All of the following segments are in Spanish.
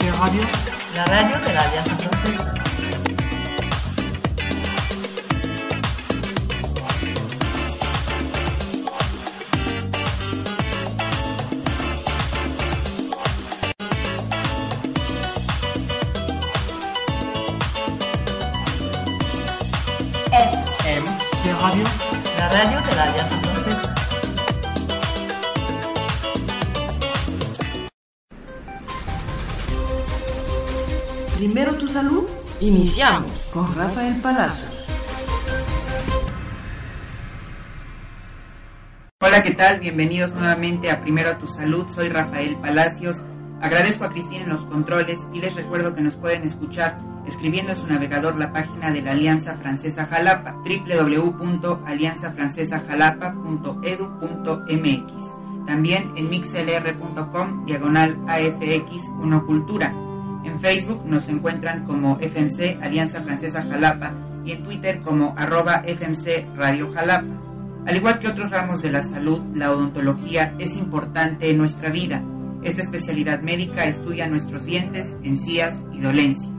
MC Radio, la radio de la Alianza salud Iniciamos. con Rafael Palacios. Hola, ¿qué tal? Bienvenidos nuevamente a Primero a tu Salud. Soy Rafael Palacios. Agradezco a Cristina en los controles y les recuerdo que nos pueden escuchar escribiendo en su navegador la página de la Alianza Francesa Jalapa, www.alianzafrancesajalapa.edu.mx. También en mixlr.com, diagonal AFX 1 Cultura. En Facebook nos encuentran como FMC Alianza Francesa Jalapa y en Twitter como arroba FMC Radio Jalapa. Al igual que otros ramos de la salud, la odontología es importante en nuestra vida. Esta especialidad médica estudia nuestros dientes, encías y dolencias.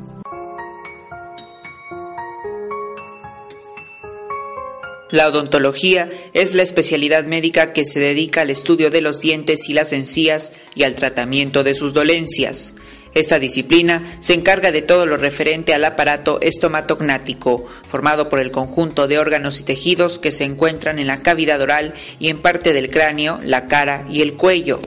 La odontología es la especialidad médica que se dedica al estudio de los dientes y las encías y al tratamiento de sus dolencias. Esta disciplina se encarga de todo lo referente al aparato estomatognático, formado por el conjunto de órganos y tejidos que se encuentran en la cavidad oral y en parte del cráneo, la cara y el cuello.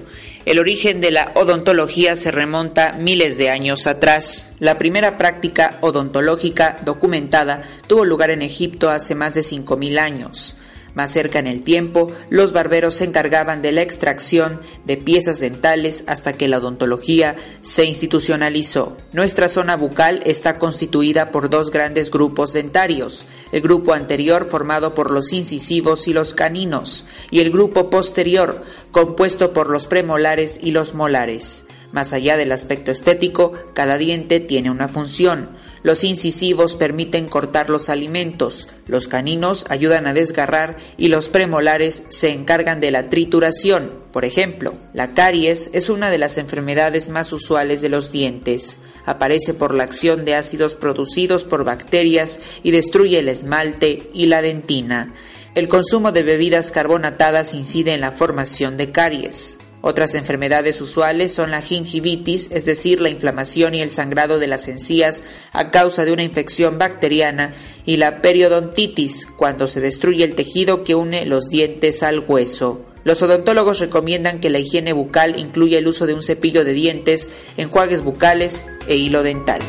El origen de la odontología se remonta miles de años atrás. La primera práctica odontológica documentada tuvo lugar en Egipto hace más de 5.000 años. Más cerca en el tiempo, los barberos se encargaban de la extracción de piezas dentales hasta que la odontología se institucionalizó. Nuestra zona bucal está constituida por dos grandes grupos dentarios, el grupo anterior formado por los incisivos y los caninos, y el grupo posterior compuesto por los premolares y los molares. Más allá del aspecto estético, cada diente tiene una función. Los incisivos permiten cortar los alimentos, los caninos ayudan a desgarrar y los premolares se encargan de la trituración. Por ejemplo, la caries es una de las enfermedades más usuales de los dientes. Aparece por la acción de ácidos producidos por bacterias y destruye el esmalte y la dentina. El consumo de bebidas carbonatadas incide en la formación de caries. Otras enfermedades usuales son la gingivitis, es decir, la inflamación y el sangrado de las encías a causa de una infección bacteriana, y la periodontitis, cuando se destruye el tejido que une los dientes al hueso. Los odontólogos recomiendan que la higiene bucal incluya el uso de un cepillo de dientes, enjuagues bucales e hilo dental.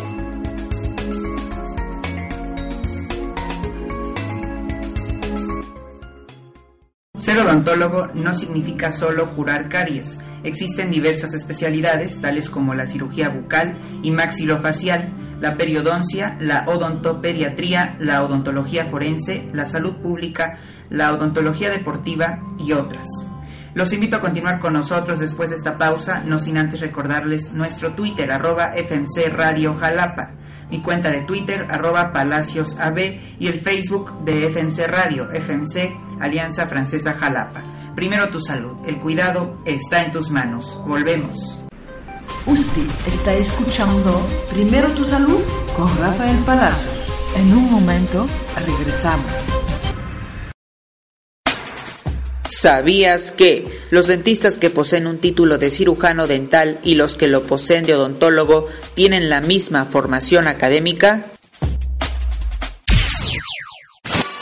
Ser odontólogo no significa solo curar caries. Existen diversas especialidades, tales como la cirugía bucal y maxilofacial, la periodoncia, la odontopediatría, la odontología forense, la salud pública, la odontología deportiva y otras. Los invito a continuar con nosotros después de esta pausa, no sin antes recordarles nuestro Twitter, arroba FMC Radio Jalapa, mi cuenta de Twitter, arroba Palacios AB, y el Facebook de FMC Radio, FMC Alianza Francesa Jalapa. Primero tu salud, el cuidado está en tus manos. Volvemos. Usted está escuchando Primero tu salud con Rafael Palacios. En un momento regresamos. ¿Sabías que los dentistas que poseen un título de cirujano dental y los que lo poseen de odontólogo tienen la misma formación académica?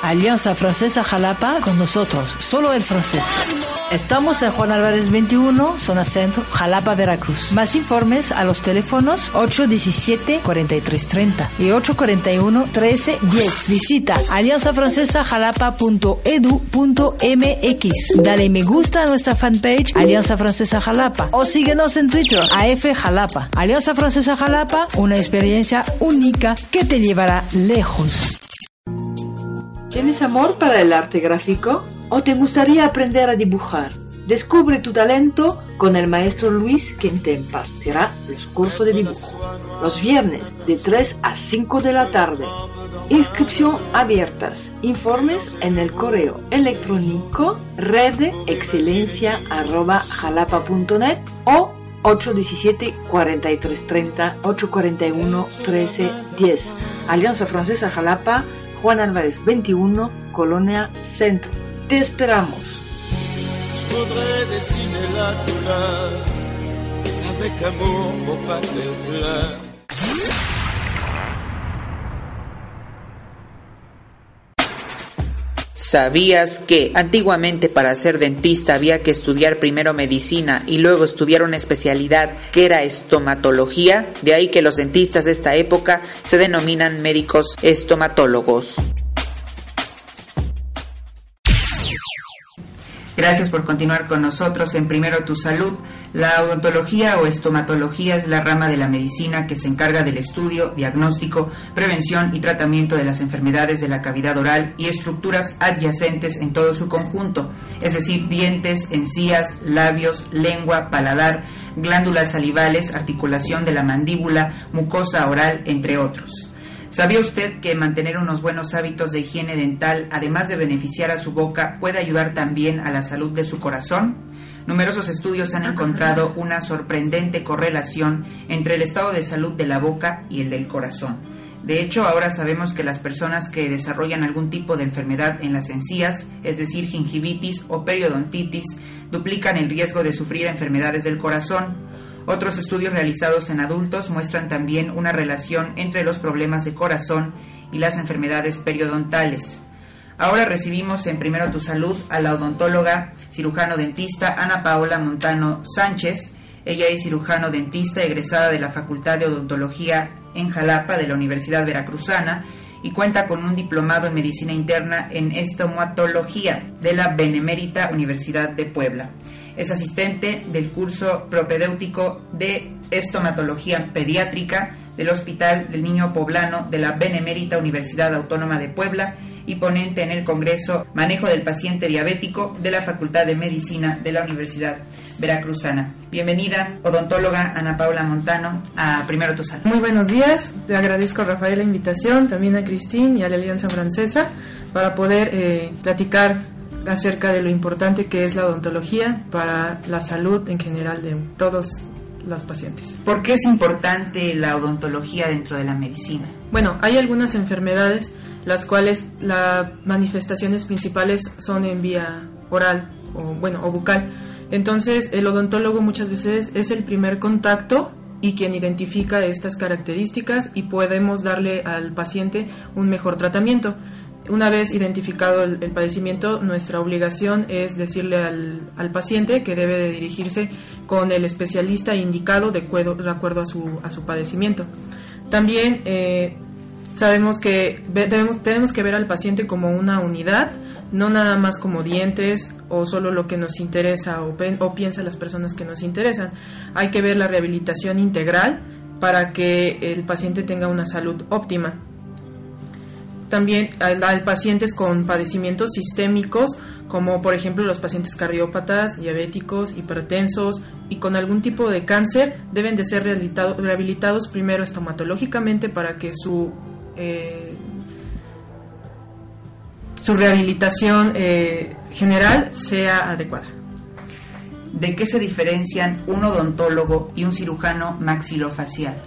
Alianza Francesa Jalapa con nosotros, solo el francés. Estamos en Juan Álvarez 21, zona centro, Jalapa, Veracruz. Más informes a los teléfonos 817-4330 y 841-1310. Visita alianzafrancesajalapa.edu.mx. Dale me gusta a nuestra fanpage Alianza Francesa Jalapa o síguenos en Twitter AF Jalapa. Alianza Francesa Jalapa, una experiencia única que te llevará lejos. ¿Tienes amor para el arte gráfico? ¿O te gustaría aprender a dibujar? Descubre tu talento con el maestro Luis, quien te impartirá los cursos de dibujo. Los viernes de 3 a 5 de la tarde. Inscripción abiertas. Informes en el correo electrónico redexcelencia.jalapa.net o 817 4330 841 1310. Alianza Francesa Jalapa, Juan Álvarez 21, Colonia Centro. Te esperamos. ¿Sabías que antiguamente para ser dentista había que estudiar primero medicina y luego estudiar una especialidad que era estomatología? De ahí que los dentistas de esta época se denominan médicos estomatólogos. Gracias por continuar con nosotros en Primero Tu Salud. La odontología o estomatología es la rama de la medicina que se encarga del estudio, diagnóstico, prevención y tratamiento de las enfermedades de la cavidad oral y estructuras adyacentes en todo su conjunto, es decir, dientes, encías, labios, lengua, paladar, glándulas salivales, articulación de la mandíbula, mucosa oral, entre otros. ¿Sabía usted que mantener unos buenos hábitos de higiene dental, además de beneficiar a su boca, puede ayudar también a la salud de su corazón? Numerosos estudios han encontrado una sorprendente correlación entre el estado de salud de la boca y el del corazón. De hecho, ahora sabemos que las personas que desarrollan algún tipo de enfermedad en las encías, es decir, gingivitis o periodontitis, duplican el riesgo de sufrir enfermedades del corazón. Otros estudios realizados en adultos muestran también una relación entre los problemas de corazón y las enfermedades periodontales. Ahora recibimos en Primero Tu Salud a la odontóloga cirujano dentista Ana Paola Montano Sánchez. Ella es cirujano dentista egresada de la Facultad de Odontología en Jalapa de la Universidad Veracruzana y cuenta con un diplomado en medicina interna en estomatología de la Benemérita Universidad de Puebla. Es asistente del curso propedéutico de estomatología pediátrica del Hospital del Niño Poblano de la Benemérita Universidad Autónoma de Puebla y ponente en el Congreso Manejo del Paciente Diabético de la Facultad de Medicina de la Universidad Veracruzana. Bienvenida, odontóloga Ana Paula Montano, a Primero Tu Salud. Muy buenos días, te agradezco a Rafael la invitación, también a Cristín y a la Alianza Francesa para poder eh, platicar acerca de lo importante que es la odontología para la salud en general de todos los pacientes. ¿Por qué es importante la odontología dentro de la medicina? Bueno, hay algunas enfermedades las cuales las manifestaciones principales son en vía oral o bueno o bucal. Entonces el odontólogo muchas veces es el primer contacto y quien identifica estas características y podemos darle al paciente un mejor tratamiento. Una vez identificado el, padecimiento, nuestra obligación es decirle al, paciente que debe de dirigirse con el especialista indicado de, acuerdo, a su, a su padecimiento. También eh, sabemos que debemos, tenemos que ver al paciente como una unidad, no nada más como dientes o solo lo que nos interesa o, o piensan las personas que nos interesan. Hay que ver la rehabilitación integral para que el paciente tenga una salud óptima. También hay pacientes con padecimientos sistémicos, como por ejemplo los pacientes cardiópatas, diabéticos, hipertensos y con algún tipo de cáncer, deben de ser rehabilitados primero estomatológicamente para que su eh, su rehabilitación eh, general sea adecuada. ¿De qué se diferencian un odontólogo y un cirujano maxilofacial?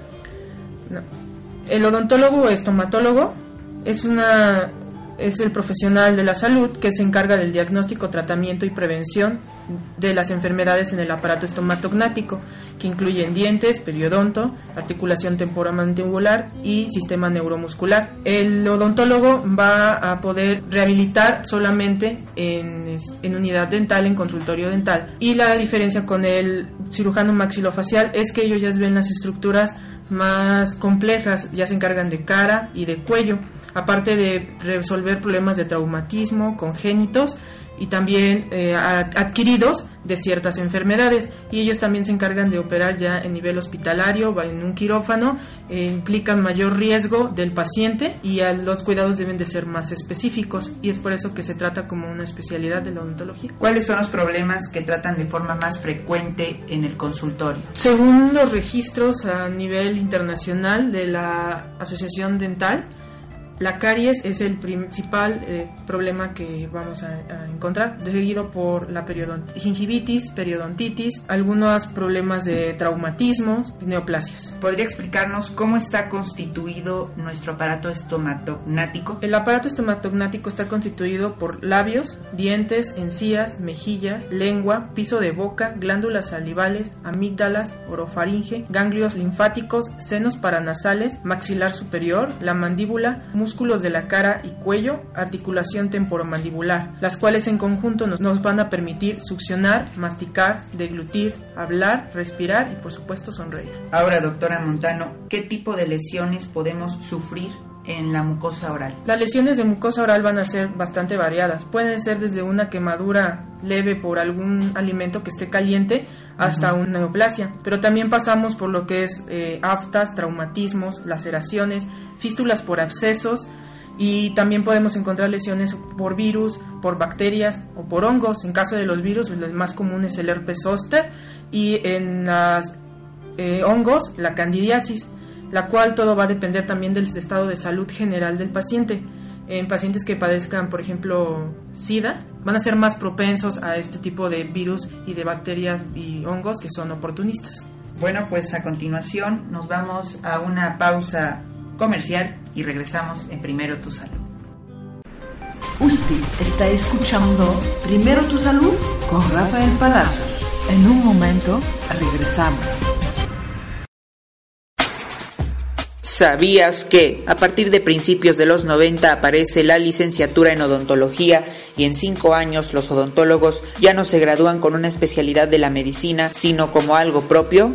El odontólogo o estomatólogo es una es el profesional de la salud que se encarga del diagnóstico, tratamiento y prevención de las enfermedades en el aparato estomatognático, que incluyen dientes, periodonto, articulación temporomandibular y sistema neuromuscular. El odontólogo va a poder rehabilitar solamente en, en unidad dental, en consultorio dental. Y la diferencia con el cirujano maxilofacial es que ellos ya ven las estructuras más complejas, ya se encargan de cara y de cuello, aparte de resolver problemas de traumatismo congénitos y también eh, adquiridos de ciertas enfermedades y ellos también se encargan de operar ya en nivel hospitalario, en un quirófano, eh, implican mayor riesgo del paciente y los cuidados deben de ser más específicos y es por eso que se trata como una especialidad de la odontología. ¿Cuáles son los problemas que tratan de forma más frecuente en el consultorio? Según los registros a nivel internacional de la Asociación Dental, La caries es el principal eh, problema que vamos a, a, encontrar, seguido por la gingivitis, periodontitis, algunos problemas de traumatismos, neoplasias. ¿Podría explicarnos cómo está constituido nuestro aparato estomatognático? El aparato estomatognático está constituido por labios, dientes, encías, mejillas, lengua, piso de boca, glándulas salivales, amígdalas, orofaringe, ganglios linfáticos, senos paranasales, maxilar superior, la mandíbula, músculos de la cara y cuello, articulación temporomandibular, las cuales en conjunto nos, nos van a permitir succionar, masticar, deglutir, hablar, respirar y por supuesto sonreír. Ahora, doctora Montano, ¿qué tipo de lesiones podemos sufrir en la mucosa oral? Las lesiones de mucosa oral van a ser bastante variadas. Pueden ser desde una quemadura leve por algún alimento que esté caliente hasta uh -huh. una neoplasia. Pero también pasamos por lo que es eh, aftas, traumatismos, laceraciones, fístulas por abscesos y también podemos encontrar lesiones por virus, por bacterias o por hongos. En caso de los virus, el más común es el herpes zóster y en los eh, hongos, la candidiasis la cual todo va a depender también del estado de salud general del paciente. En pacientes que padezcan, por ejemplo, SIDA, van a ser más propensos a este tipo de virus y de bacterias y hongos que son oportunistas. Bueno, pues a continuación nos vamos a una pausa comercial y regresamos en Primero Tu Salud. Usted está escuchando Primero Tu Salud con Rafael Palacios. En un momento regresamos. ¿Sabías que a partir de principios de los 90 aparece la licenciatura en odontología y en cinco años los odontólogos ya no se gradúan con una especialidad de la medicina, sino como algo propio?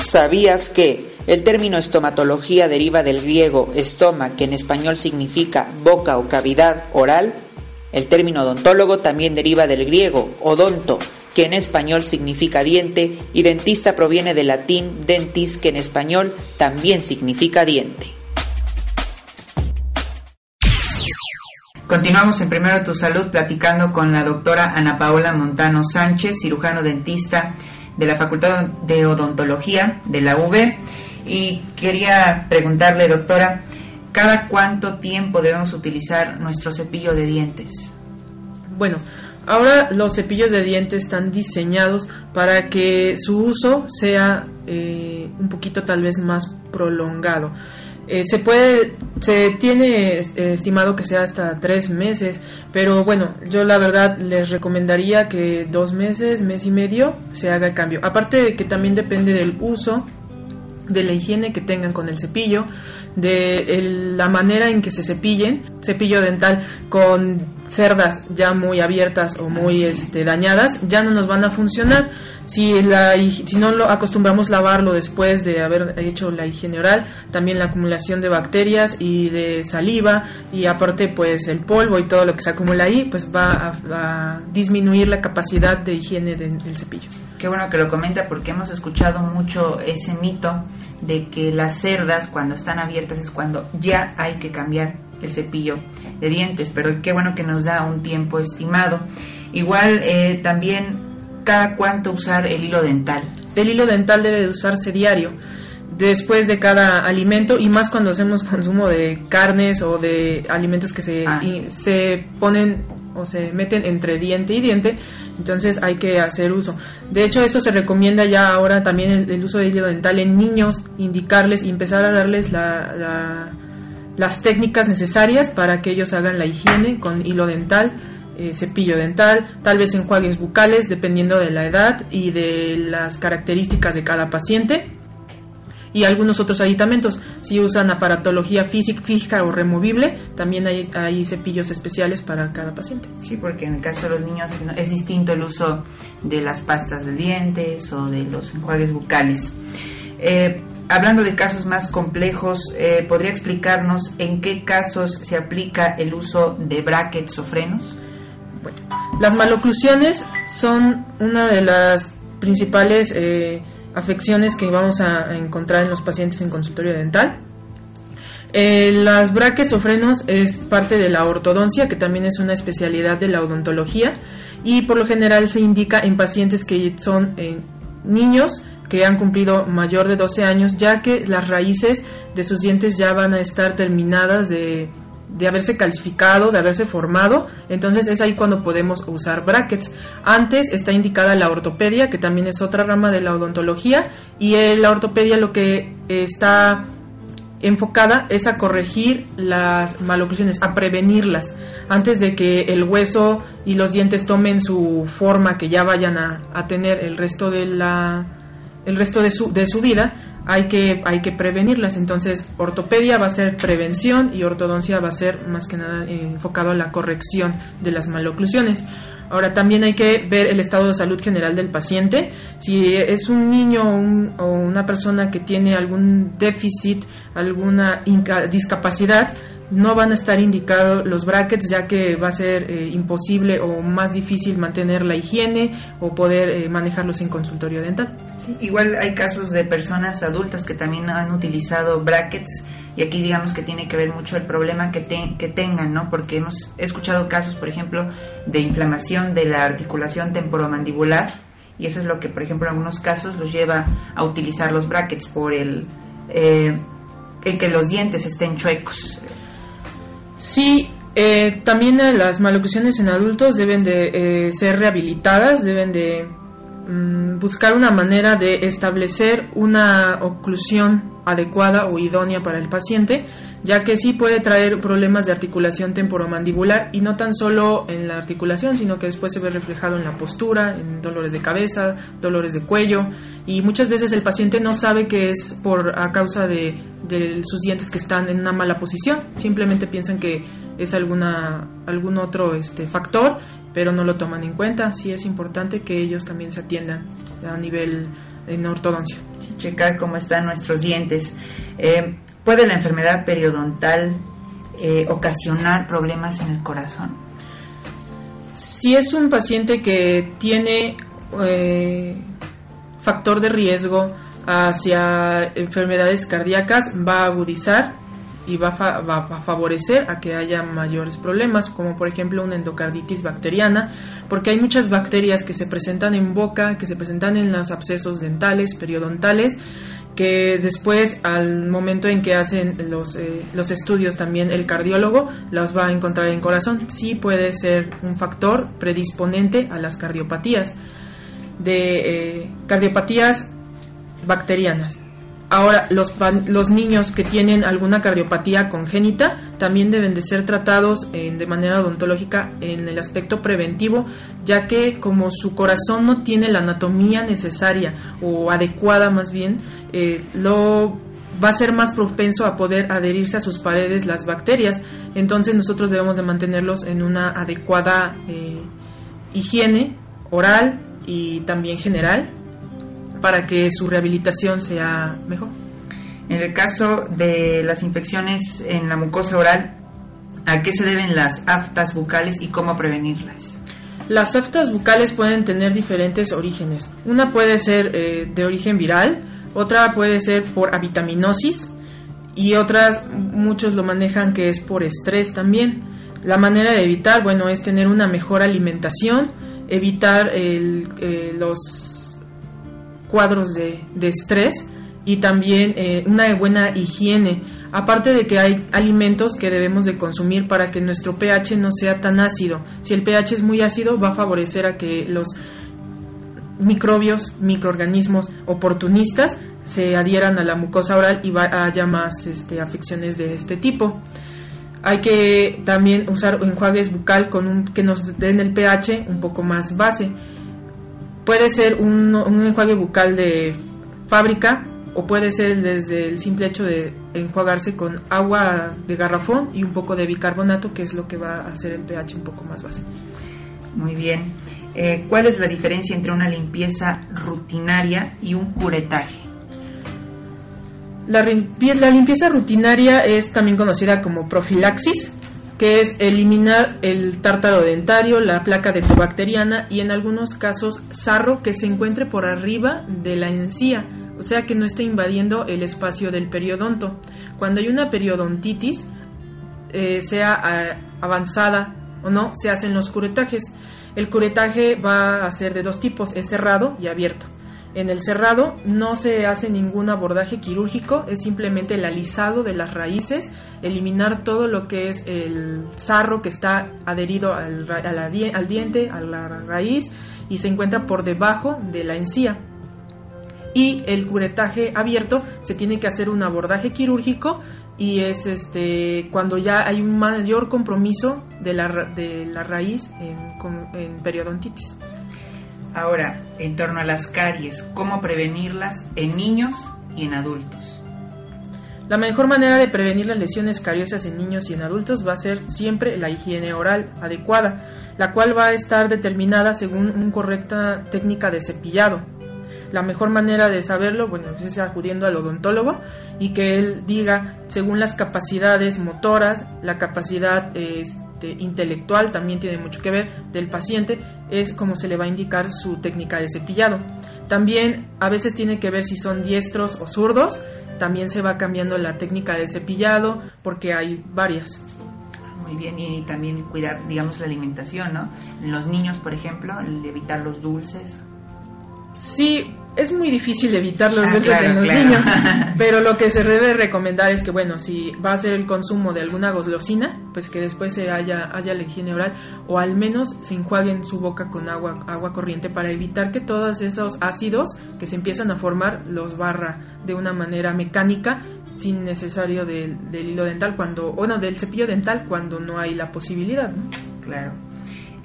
¿Sabías que el término estomatología deriva del griego estoma, que en español significa boca o cavidad oral? El término odontólogo también deriva del griego odonto, que en español significa diente, y dentista proviene del latín dentis, que en español también significa diente. Continuamos en Primero Tu Salud platicando con la doctora Ana Paola Montano Sánchez, cirujano dentista de la Facultad de Odontología de la UB y quería preguntarle, doctora, ¿cada cuánto tiempo debemos utilizar nuestro cepillo de dientes? Bueno, ahora los cepillos de dientes están diseñados para que su uso sea eh, un poquito tal vez más prolongado. Eh, se puede, se tiene eh, estimado que sea hasta tres meses, pero bueno, yo la verdad les recomendaría que dos meses, mes y medio se haga el cambio. Aparte de que también depende del uso, de la higiene que tengan con el cepillo, de el, la manera en que se cepillen, cepillo dental con cerdas ya muy abiertas o muy este, dañadas, ya no nos van a funcionar. Si, la, si no lo acostumbramos lavarlo después de haber hecho la higiene oral, también la acumulación de bacterias y de saliva y aparte pues el polvo y todo lo que se acumula ahí, pues va a, a disminuir la capacidad de higiene de, del cepillo. Qué bueno que lo comenta porque hemos escuchado mucho ese mito de que las cerdas cuando están abiertas es cuando ya hay que cambiar el cepillo de dientes, pero qué bueno que nos da un tiempo estimado. Igual eh, también cada cuánto usar el hilo dental. El hilo dental debe de usarse diario después de cada alimento y más cuando hacemos consumo de carnes o de alimentos que se, ah, sí. se ponen o se meten entre diente y diente, entonces hay que hacer uso. De hecho, esto se recomienda ya ahora también el, el uso de hilo dental en niños, indicarles y empezar a darles la, la, las técnicas necesarias para que ellos hagan la higiene con hilo dental, eh, cepillo dental, tal vez enjuagues bucales, dependiendo de la edad y de las características de cada paciente y algunos otros aditamentos. Si usan aparatología física, fija o removible, también hay, cepillos especiales para cada paciente. Sí, porque en el caso de los niños es distinto el uso de las pastas de dientes o de los enjuagues bucales. Eh, hablando de casos más complejos, eh, ¿podría explicarnos en qué casos se aplica el uso de brackets o frenos? Las maloclusiones son una de las principales eh, afecciones que vamos a encontrar en los pacientes en consultorio dental. Eh, las brackets o frenos es parte de la ortodoncia, que también es una especialidad de la odontología, y por lo general se indica en pacientes que son niños que han cumplido mayor de 12 años, ya que las raíces de sus dientes ya van a estar terminadas de, de haberse calcificado, de haberse formado, entonces es ahí cuando podemos usar brackets. Antes está indicada la ortopedia, que también es otra rama de la odontología, y la ortopedia lo que está enfocada es a corregir las maloclusiones, a prevenirlas, antes de que el hueso y los dientes tomen su forma que ya vayan a tener el resto de la el resto de su, de su vida, hay que, hay que prevenirlas. Entonces, ortopedia va a ser prevención y ortodoncia va a ser más que nada eh, enfocado a la corrección de las maloclusiones. Ahora también hay que ver el estado de salud general del paciente. Si es un niño o una persona que tiene algún déficit, alguna discapacidad, no van a estar indicados los brackets ya que va a ser eh, imposible o más difícil mantener la higiene o poder eh, manejarlos en consultorio dental. igual hay casos de personas adultas que también han utilizado brackets y aquí digamos que tiene que ver mucho el problema que, que tengan, ¿no? Porque hemos escuchado casos, por ejemplo, de inflamación de la articulación temporomandibular y eso es lo que, por ejemplo, en algunos casos los lleva a utilizar los brackets por el, eh, el que los dientes estén chuecos. Sí, eh, también las maloclusiones en adultos deben de eh, ser rehabilitadas, deben de mm, buscar una manera de establecer una oclusión adecuada o idónea para el paciente, ya que sí puede traer problemas de articulación temporomandibular y no tan solo en la articulación, sino que después se ve reflejado en la postura, en dolores de cabeza, dolores de cuello y muchas veces el paciente no sabe que es por a causa de sus dientes que están en una mala posición, simplemente piensan que es alguna algún otro este factor, pero no lo toman en cuenta. Sí es importante que ellos también se atiendan a nivel en ortodoncia. checar cómo están nuestros dientes. Eh, ¿Puede la enfermedad periodontal eh, ocasionar problemas en el corazón? Si es un paciente que tiene eh, factor de riesgo hacia enfermedades cardíacas va a agudizar y va a, va a, favorecer a que haya mayores problemas, como por ejemplo una endocarditis bacteriana, porque hay muchas bacterias que se presentan en boca, que se presentan en los abscesos dentales, periodontales, que después al momento en que hacen los, eh, los estudios también el cardiólogo las va a encontrar en corazón. Sí puede ser un factor predisponente a las cardiopatías. De eh, cardiopatías bacterianas. Ahora, los, los niños que tienen alguna cardiopatía congénita también deben de ser tratados de manera odontológica en el aspecto preventivo, ya que como su corazón no tiene la anatomía necesaria o adecuada más bien, eh, lo va a ser más propenso a poder adherirse a sus paredes las bacterias. Entonces nosotros debemos de mantenerlos en una adecuada eh, higiene oral y también general para que su rehabilitación sea mejor. En el caso de las infecciones en la mucosa oral, ¿a qué se deben las aftas bucales y cómo prevenirlas? Las aftas bucales pueden tener diferentes orígenes. Una puede ser eh, de origen viral, otra puede ser por avitaminosis y otras muchos lo manejan que es por estrés también. La manera de evitar, bueno, es tener una mejor alimentación, evitar el, eh, los cuadros de, estrés y también eh, una buena higiene. Aparte de que hay alimentos que debemos de consumir para que nuestro pH no sea tan ácido. Si el pH es muy ácido va a favorecer a que los microbios, microorganismos oportunistas se adhieran a la mucosa oral y haya más este, afecciones de este tipo. Hay que también usar enjuagues bucal con un, que nos den el pH un poco más base. Puede ser un, enjuague bucal de fábrica o puede ser desde el simple hecho de enjuagarse con agua de garrafón y un poco de bicarbonato, que es lo que va a hacer el pH un poco más base. Muy bien. Eh, ¿Cuál es la diferencia entre una limpieza rutinaria y un curetaje? La, la limpieza rutinaria es también conocida como profilaxis, que es eliminar el tártaro dentario, la placa decobacteriana y en algunos casos sarro que se encuentre por arriba de la encía, o sea que no esté invadiendo el espacio del periodonto. Cuando hay una periodontitis, eh, sea eh, avanzada o no, se hacen los curetajes. El curetaje va a ser de dos tipos, es cerrado y abierto. En el cerrado no se hace ningún abordaje quirúrgico, es simplemente el alisado de las raíces, eliminar todo lo que es el sarro que está adherido al, al diente, a la raíz y se encuentra por debajo de la encía. Y el curetaje abierto se tiene que hacer un abordaje quirúrgico y es este cuando ya hay un mayor compromiso de la, de la raíz en, en periodontitis. Ahora, en torno a las caries, ¿cómo prevenirlas en niños y en adultos? La mejor manera de prevenir las lesiones cariosas en niños y en adultos va a ser siempre la higiene oral adecuada, la cual va a estar determinada según una correcta técnica de cepillado. La mejor manera de saberlo, bueno, es acudiendo al odontólogo y que él diga, según las capacidades motoras, la capacidad este, intelectual también tiene mucho que ver del paciente, es como se le va a indicar su técnica de cepillado. También a veces tiene que ver si son diestros o zurdos, también se va cambiando la técnica de cepillado porque hay varias. Muy bien, y también cuidar, digamos, la alimentación, ¿no? En los niños, por ejemplo, evitar los dulces. Sí, es muy difícil evitar los ah, en los niños, pero lo que se debe recomendar es que, bueno, si va a ser el consumo de alguna goslosina, pues que después se haya, haya la higiene oral o al menos se enjuaguen su boca con agua, agua corriente para evitar que todos esos ácidos que se empiezan a formar los barra de una manera mecánica sin necesario del, hilo dental cuando, bueno, del cepillo dental cuando no hay la posibilidad, ¿no? Claro.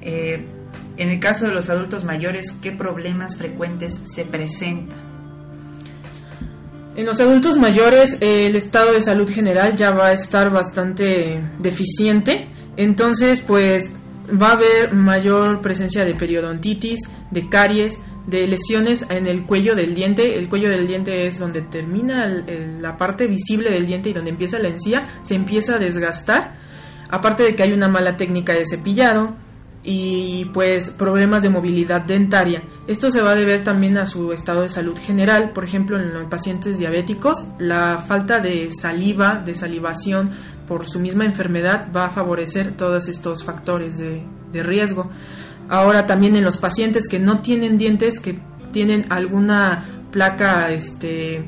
Eh, en el caso de los adultos mayores, ¿qué problemas frecuentes se presentan? En los adultos mayores el estado de salud general ya va a estar bastante deficiente, entonces pues va a haber mayor presencia de periodontitis, de caries, de lesiones en el cuello del diente. El cuello del diente es donde termina la parte visible del diente y donde empieza la encía, se empieza a desgastar. Aparte de que hay una mala técnica de cepillado, y pues problemas de movilidad dentaria. Esto se va a deber también a su estado de salud general, por ejemplo en los pacientes diabéticos, la falta de saliva, de salivación por su misma enfermedad va a favorecer todos estos factores de, de riesgo. Ahora también en los pacientes que no tienen dientes, que tienen alguna placa, este,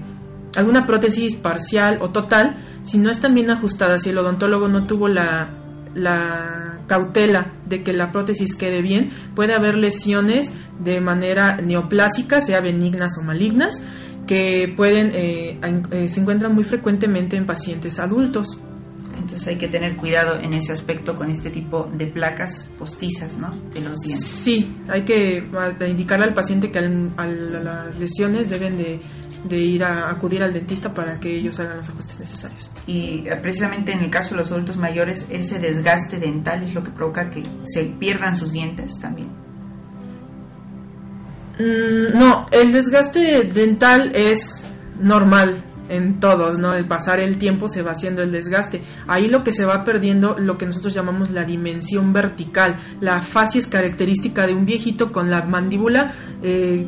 alguna prótesis parcial o total, si no están bien ajustadas, si el odontólogo no tuvo la, la cautela de que la prótesis quede bien, puede haber lesiones de manera neoplásica, sea benignas o malignas, que pueden eh, eh, se encuentran muy frecuentemente en pacientes adultos. Entonces hay que tener cuidado en ese aspecto con este tipo de placas postizas, ¿no? De los dientes. Sí, hay que indicarle al paciente que a las lesiones deben de, de, ir a acudir al dentista para que ellos hagan los ajustes necesarios. Y eh, precisamente en el caso de los adultos mayores, ese desgaste dental es lo que provoca que se pierdan sus dientes también. Mm, no, el desgaste dental es normal en todos, ¿no? El pasar el tiempo se va haciendo el desgaste. Ahí lo que se va perdiendo, lo que nosotros llamamos la dimensión vertical. La facies característica de un viejito con la mandíbula eh,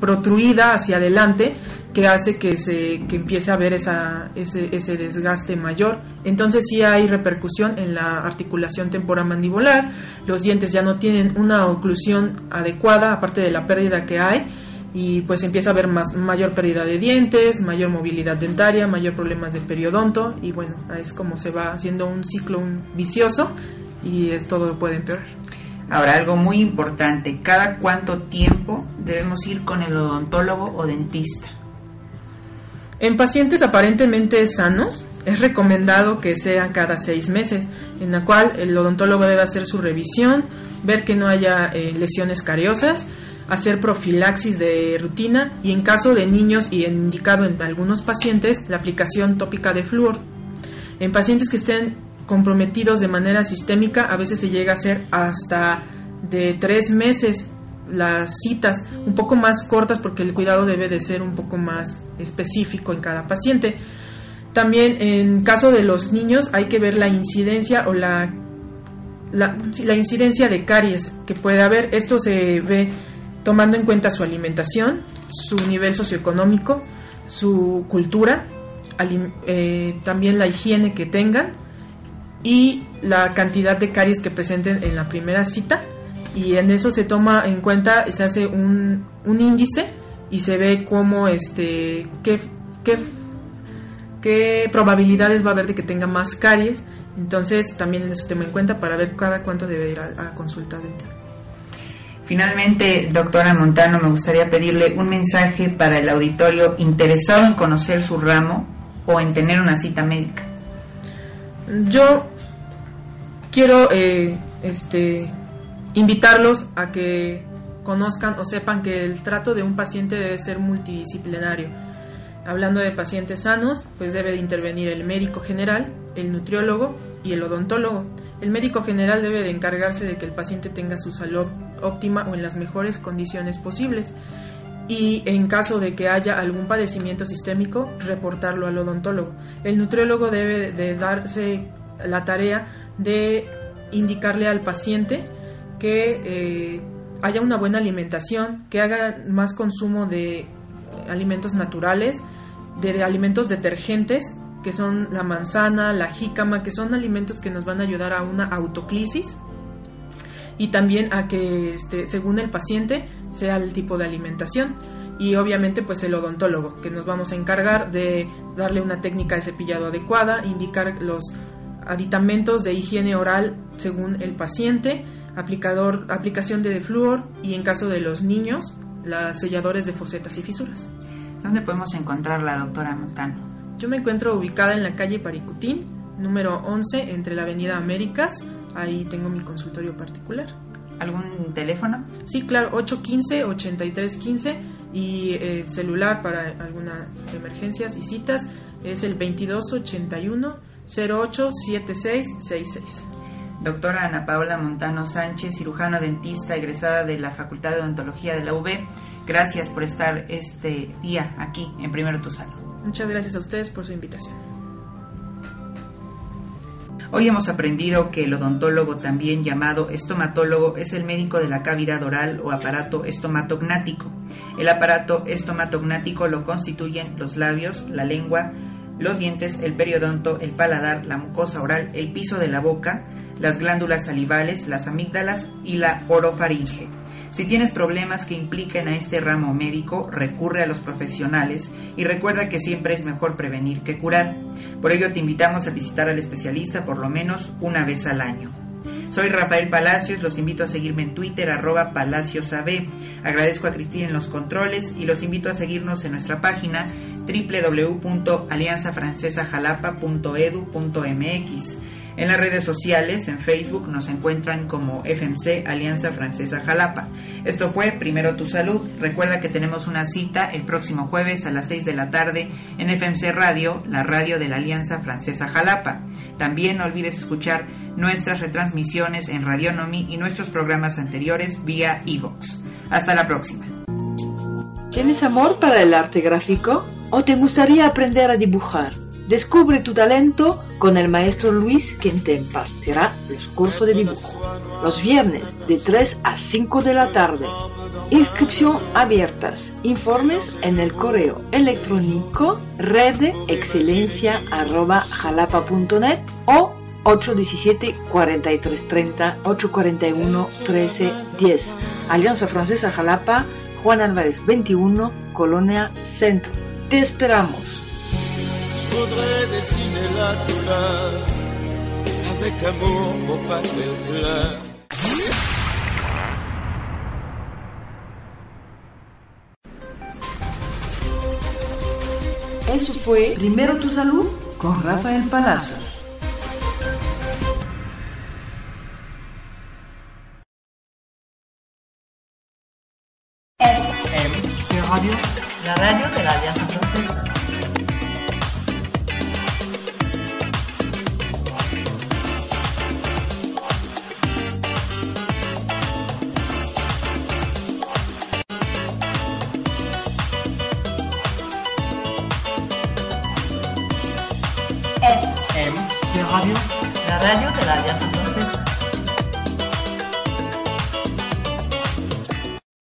protruida hacia adelante que hace que se que empiece a esa, ese, ese desgaste mayor. Entonces sí hay repercusión en la articulación temporomandibular, los dientes ya no tienen una oclusión adecuada, aparte de la pérdida que hay, y pues empieza a haber más, mayor pérdida de dientes, mayor movilidad dentaria, mayor problemas de periodonto y bueno, es como se va haciendo un ciclo vicioso y es, todo puede empeorar. Ahora, algo muy importante, ¿cada cuánto tiempo debemos ir con el odontólogo o dentista? En pacientes aparentemente sanos, es recomendado que sea cada seis meses, en la cual el odontólogo debe hacer su revisión, ver que no haya eh, lesiones cariosas, hacer profilaxis de rutina y en caso de niños y indicado en algunos pacientes la aplicación tópica de flúor. En pacientes que estén comprometidos de manera sistémica a veces se llega a hacer hasta de tres meses las citas un poco más cortas porque el cuidado debe de ser un poco más específico en cada paciente. También en caso de los niños hay que ver la incidencia o la, la, la incidencia de caries que puede haber. Esto se ve tomando en cuenta su alimentación, su nivel socioeconómico, su cultura, eh, también la higiene que tengan y la cantidad de caries que presenten en la primera cita y en eso se toma en cuenta, se hace un, un índice y se ve cómo, este, qué, qué, qué probabilidades va a haber de que tenga más caries. Entonces también en eso toma en cuenta para ver cada cuánto debe ir a, a consulta dental. Finalmente, doctora Montano, me gustaría pedirle un mensaje para el auditorio interesado en conocer su ramo o en tener una cita médica. Yo quiero eh, este, invitarlos a que conozcan o sepan que el trato de un paciente debe ser multidisciplinario. Hablando de pacientes sanos, pues debe de intervenir el médico general, el nutriólogo y el odontólogo. El médico general debe de encargarse de que el paciente tenga su salud óptima o en las mejores condiciones posibles y en caso de que haya algún padecimiento sistémico, reportarlo al odontólogo. El nutriólogo debe de darse la tarea de indicarle al paciente que eh, haya una buena alimentación, que haga más consumo de alimentos naturales, de, alimentos detergentes, que son la manzana, la jícama, que son alimentos que nos van a ayudar a una autoclisis y también a que este, según el paciente sea el tipo de alimentación y obviamente pues el odontólogo que nos vamos a encargar de darle una técnica de cepillado adecuada, indicar los aditamentos de higiene oral según el paciente, aplicador, aplicación de flúor y en caso de los niños, las selladores de fosetas y fisuras. ¿Dónde podemos encontrar la doctora Montano? Yo me encuentro ubicada en la calle Paricutín, número 11, entre la avenida Américas. Ahí tengo mi consultorio particular. ¿Algún teléfono? Sí, claro, 815-8315 y eh, celular para algunas emergencias y citas es el 2281 087666. Doctora Ana Paula Montano Sánchez, cirujano dentista egresada de la Facultad de Odontología de la UB, gracias por estar este día aquí en Primero Tu Salud. Muchas gracias a ustedes por su invitación. Hoy hemos aprendido que el odontólogo, también llamado estomatólogo, es el médico de la cavidad oral o aparato estomatognático. El aparato estomatognático lo constituyen los labios, la lengua, los dientes, el periodonto, el paladar, la mucosa oral, el piso de la boca, las glándulas salivales, las amígdalas y la orofaringe. Si tienes problemas que impliquen a este ramo médico, recurre a los profesionales y recuerda que siempre es mejor prevenir que curar. Por ello te invitamos a visitar al especialista por lo menos una vez al año. Soy Rafael Palacios, los invito a seguirme en Twitter arroba palaciosab. Agradezco a Cristina en los controles y los invito a seguirnos en nuestra página www.alianzafrancesajalapa.edu.mx. En las redes sociales, en Facebook, nos encuentran como FMC Alianza Francesa Jalapa. Esto fue Primero Tu Salud. Recuerda que tenemos una cita el próximo jueves a las 6 de la tarde en FMC Radio, la radio de la Alianza Francesa Jalapa. También no olvides escuchar nuestras retransmisiones en Radionomy y nuestros programas anteriores vía Evox. Hasta la próxima. ¿Tienes amor para el arte gráfico? ¿O te gustaría aprender a dibujar? Descubre tu talento con el maestro Luis, quien te impartirá los cursos de dibujo. Los viernes de 3 a 5 de la tarde. Inscripción abiertas. Informes en el correo electrónico redexcelencia.jalapa.net o 817 4330 841 1310. Alianza Francesa Jalapa, Juan Álvarez 21, Colonia Centro. Te esperamos. Voudrais dessiner la douleur avec amour pour pas qu'elle pleure. Eso fue Primero tu salud con Rafael Palacios. Radio, la radio